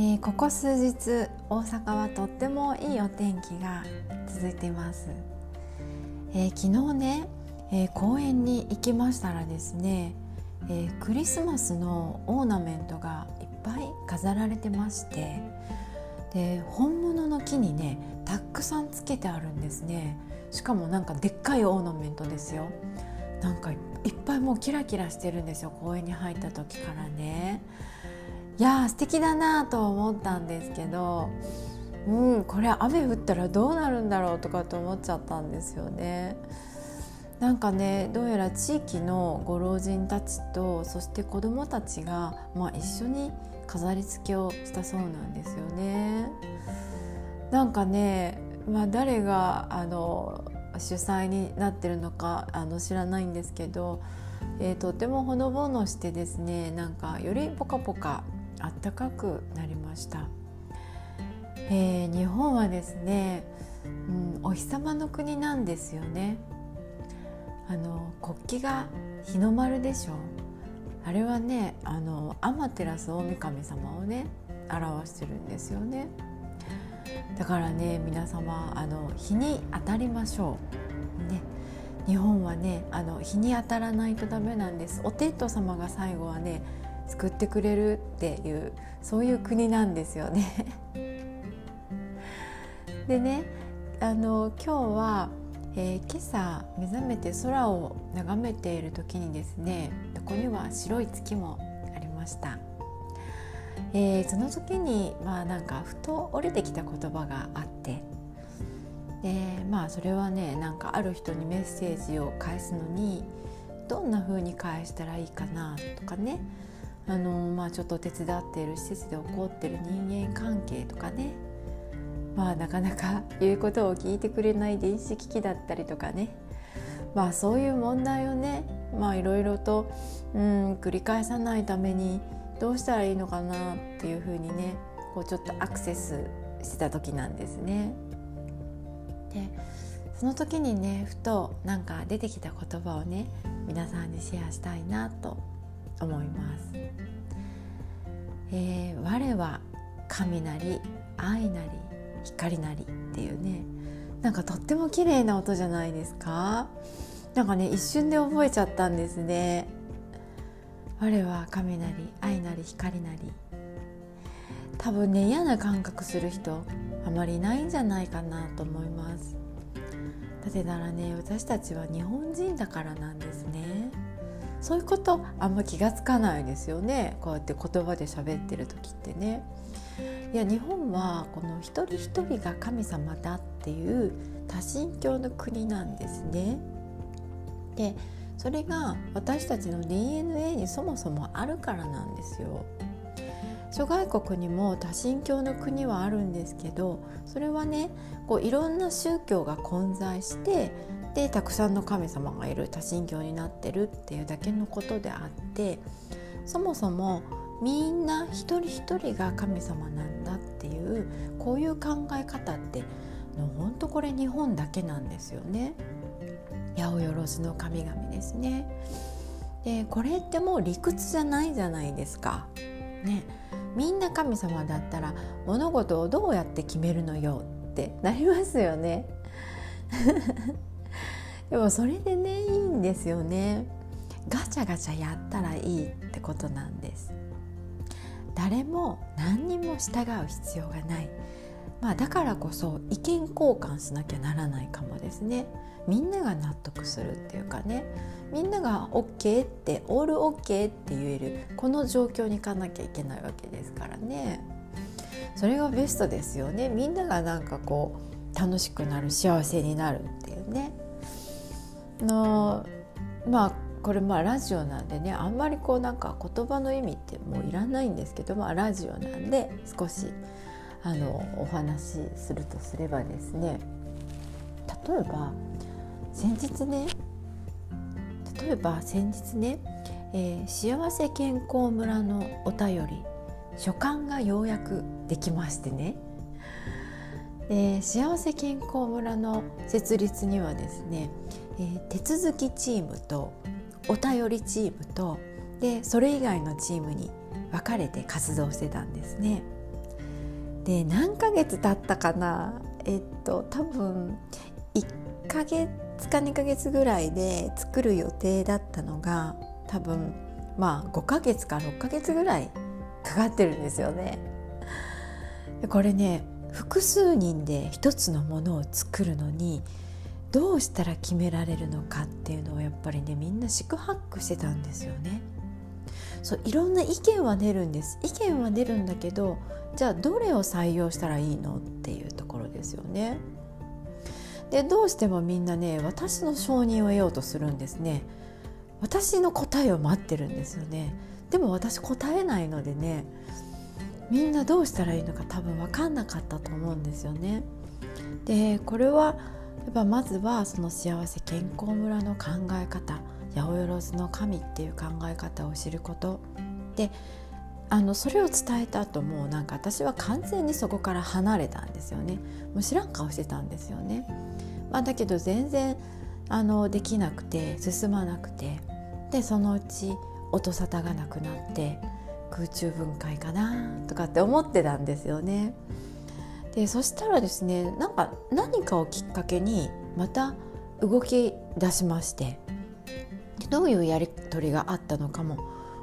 えー、ここ数日大阪はとってもいいお天気が続いてます、えー、昨日ね、えー、公園に行きましたらですね、えクリスマスのオーナメントがいっぱい飾られてましてで本物の木にねたくさんつけてあるんですね。しかもなんかでっかいオーナメントですよ。なんかいっぱいもうキラキラしてるんですよ公園に入った時からね。いや素敵だなと思ったんですけどうんこれ雨降ったらどうなるんだろうとかと思っちゃったんですよね。なんかねどうやら地域のご老人たちとそして子どもたちが、まあ、一緒に飾り付けをしたそうなんですよね。なんかね、まあ、誰があの主催になってるのかあの知らないんですけど、えー、とてもほのぼのしてですねなんかよりポカポカあったかくなりました、えー、日本はですね、うん、お日様の国なんですよね。あの国旗が日の丸でしょあれはねあの天照大神様をね表してるんですよね。だからね皆様あの日に当たりましょう。ね。日本はねあの日に当たらないとダメなんです。お天道様が最後はね救ってくれるっていうそういう国なんですよねでねあの今日は、えー、今朝目覚めて空を眺めている時にですねここには白い月もありました。えー、その時にまあなんかふと降りてきた言葉があってでまあそれはねなんかある人にメッセージを返すのにどんな風に返したらいいかなとかねあのまあ、ちょっと手伝っている施設で起こってる人間関係とかねまあなかなか言うことを聞いてくれない電子機器だったりとかねまあそういう問題をねまあいろいろと、うん、繰り返さないためにどうしたらいいのかなっていうふうにねこうちょっとアクセスしてた時なんですね。でその時にねふとなんか出てきた言葉をね皆さんにシェアしたいなと思い。えー、我は神なり愛なり光なりっていうね。なんかとっても綺麗な音じゃないですか？なんかね一瞬で覚えちゃったんですね。我は神なり愛なり光なり。多分ね嫌な感覚する人あまりいないんじゃないかなと思います。なぜならね私たちは日本人だからなんですね。そういうことあんま気が付かないですよねこうやって言葉で喋ってる時ってね。いや日本はこの一人一人が神様だっていう多神教の国なんですね。でそれが私たちの DNA にそもそもあるからなんですよ。諸外国にも多神教の国はあるんですけどそれはねこういろんな宗教が混在してでたくさんの神様がいる多神教になってるっていうだけのことであってそもそもみんな一人一人が神様なんだっていうこういう考え方って本当これ日本だけなんですよね。八百万の神々ですね。でこれってもう理屈じゃないじゃないですか。ね、みんな神様だったら物事をどうやって決めるのよってなりますよね。でもそれでねいいんですよね。ガチャガチャやったらいいってことなんです。誰も何にも従う必要がない。まあだからこそ意見交換しなきゃならないかもですね。みんなが納得するっていうかね。みんなが OK ってオール OK って言える。この状況に行かなきゃいけないわけですからね。それがベストですよね。みんながなんかこう楽しくなる幸せになるっていうね。のまあこれまあラジオなんでねあんまりこうなんか言葉の意味ってもういらないんですけど、まあ、ラジオなんで少しあのお話しするとすればですね例えば先日ね例えば先日ね、えー、幸せ健康村のお便り書簡がようやくできましてね、えー、幸せ健康村の設立にはですね、えー、手続きチームとお便りチームとでそれ以外のチームに分かれて活動してたんですね。で何ヶ月経ったかな？えっと多分1ヶ月か2ヶ月ぐらいで作る予定だったのが多分まあ5ヶ月か6ヶ月ぐらいかかってるんですよね。これね複数人で一つのものを作るのにどうしたら決められるのかっていうのをやっぱりねみんな四苦八苦してたんですよね。そういろんな意見は出るんです意見は出るんだけどじゃあどれを採用したらいいのっていうところですよね。でどうしてもみんなね私の承認を得ようとするんですね。私の答えを待ってるんですよね。でも私答えないのでねみんなどうしたらいいのか多分分かんなかったと思うんですよね。でこれはやっぱまずはその幸せ健康村の考え方八百万の神っていう考え方を知ること。であのそれを伝えた後もうなんか私は完全にそこから離れたんですよね。もう知らん顔してたんですよね、まあ、だけど全然あのできなくて進まなくて。でそのうち音沙汰がなくなって空中分解かなとかって思ってたんですよね。でそしたらですねなんか何かをきっかけにまた動き出しましてどういうやり取りがあったのかも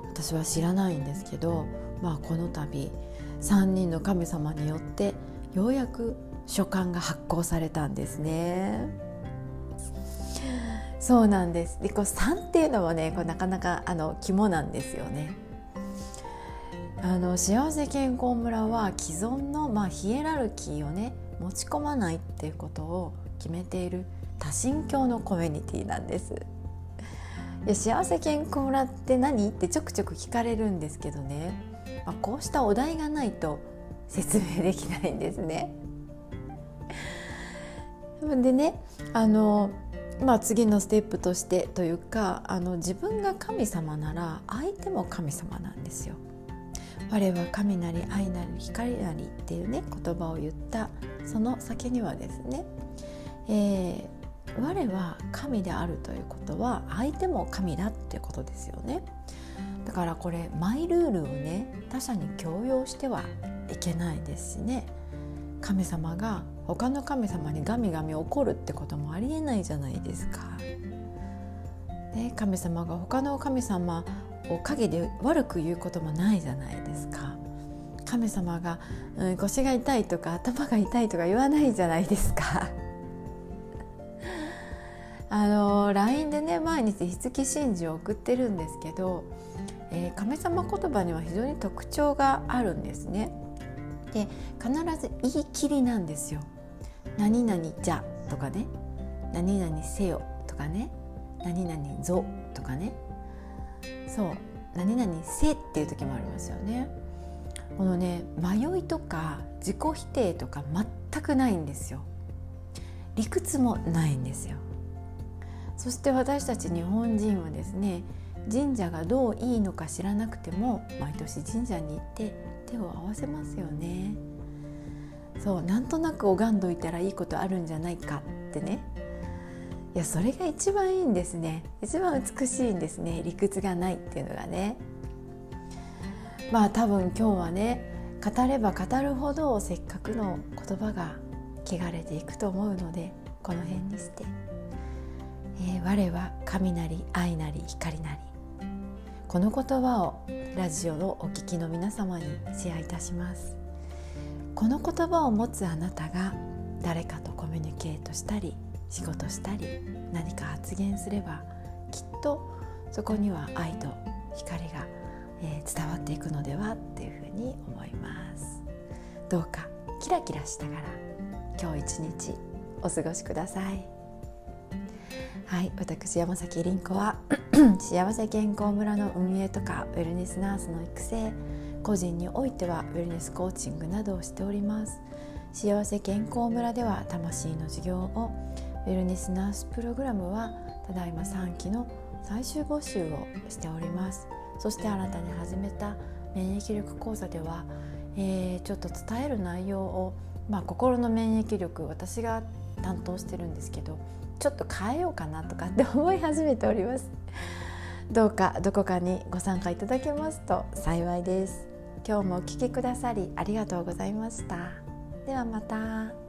私は知らないんですけど、まあ、この度3人の神様によってようやく書簡が発行されたんですね。そうなんですでこう3っていうのはねこれなかなかあの肝なんですよね。あの幸せ健康村は既存の、まあ、ヒエラルキーをね持ち込まないっていうことを決めている多神教のコミュニティなんです。いや幸せ健康村って何？ってちょくちょく聞かれるんですけどね、まあ、こうしたお題がないと説明できないんですね。でねあのまあ、次のステップとしてというかあの自分が神様なら相手も神様なんですよ。我は神なり愛なり光なりっていうね言葉を言ったその先にはですね、えー、我は神であるということは相手も神だっていうことですよね。だからこれマイルールをね他者に強要してはいけないですしね神様が他の神様にガミガミ怒るってこともありえないじゃないですか。ね、神様が他の神様を陰で悪く言うこともないじゃないですか。神様が、うん、腰が痛いとか頭が痛いとか言わないじゃないですか。あの LINE でね毎日筆記真珠を送ってるんですけど、えー、神様言葉には非常に特徴があるんですね。で必ず言い切りなんですよ。何々じゃとかね何々せよとかね何々ぞとかねそう。何々せっていう時もありますよね。このね迷いとか自己否定とか全くないんですよ。理屈もないんですよ。そして私たち日本人はですね神社がどういいのか知らなくても毎年神社に行って手を合わせますよね。そうなんとなく拝んどいたらいいことあるんじゃないかってね。いやそれが一番いいんですね。一番美しいんですね。理屈がないっていうのがね。まあ多分今日はね語れば語るほどせっかくの言葉が汚れていくと思うのでこの辺にして、えー、我は神なり愛なり光なり。この言葉をラジオのお聞きの皆様にシェアいたします。この言葉を持つあなたが誰かとコミュニケートしたり仕事したり何か発言すればきっとそこには愛と光が、えー、伝わっていくのではっていうふうに思います。どうかキラキラしながら今日一日お過ごしください。はい私山崎凛子は 幸せ健康村の運営とかウェルネスナースの育成個人においてはウェルネスコーチングなどをしております。幸せ健康村では魂の授業をウェルネスナースプログラムはただいま3期の最終募集をしております。そして新たに始めた免疫力講座では、えー、ちょっと伝える内容を、まあ、心の免疫力私が担当してるんですけどちょっと変えようかなとかって思い始めております。どうかどこかにご参加いただけますと幸いです。今日もお聴きくださりありがとうございました。ではまた。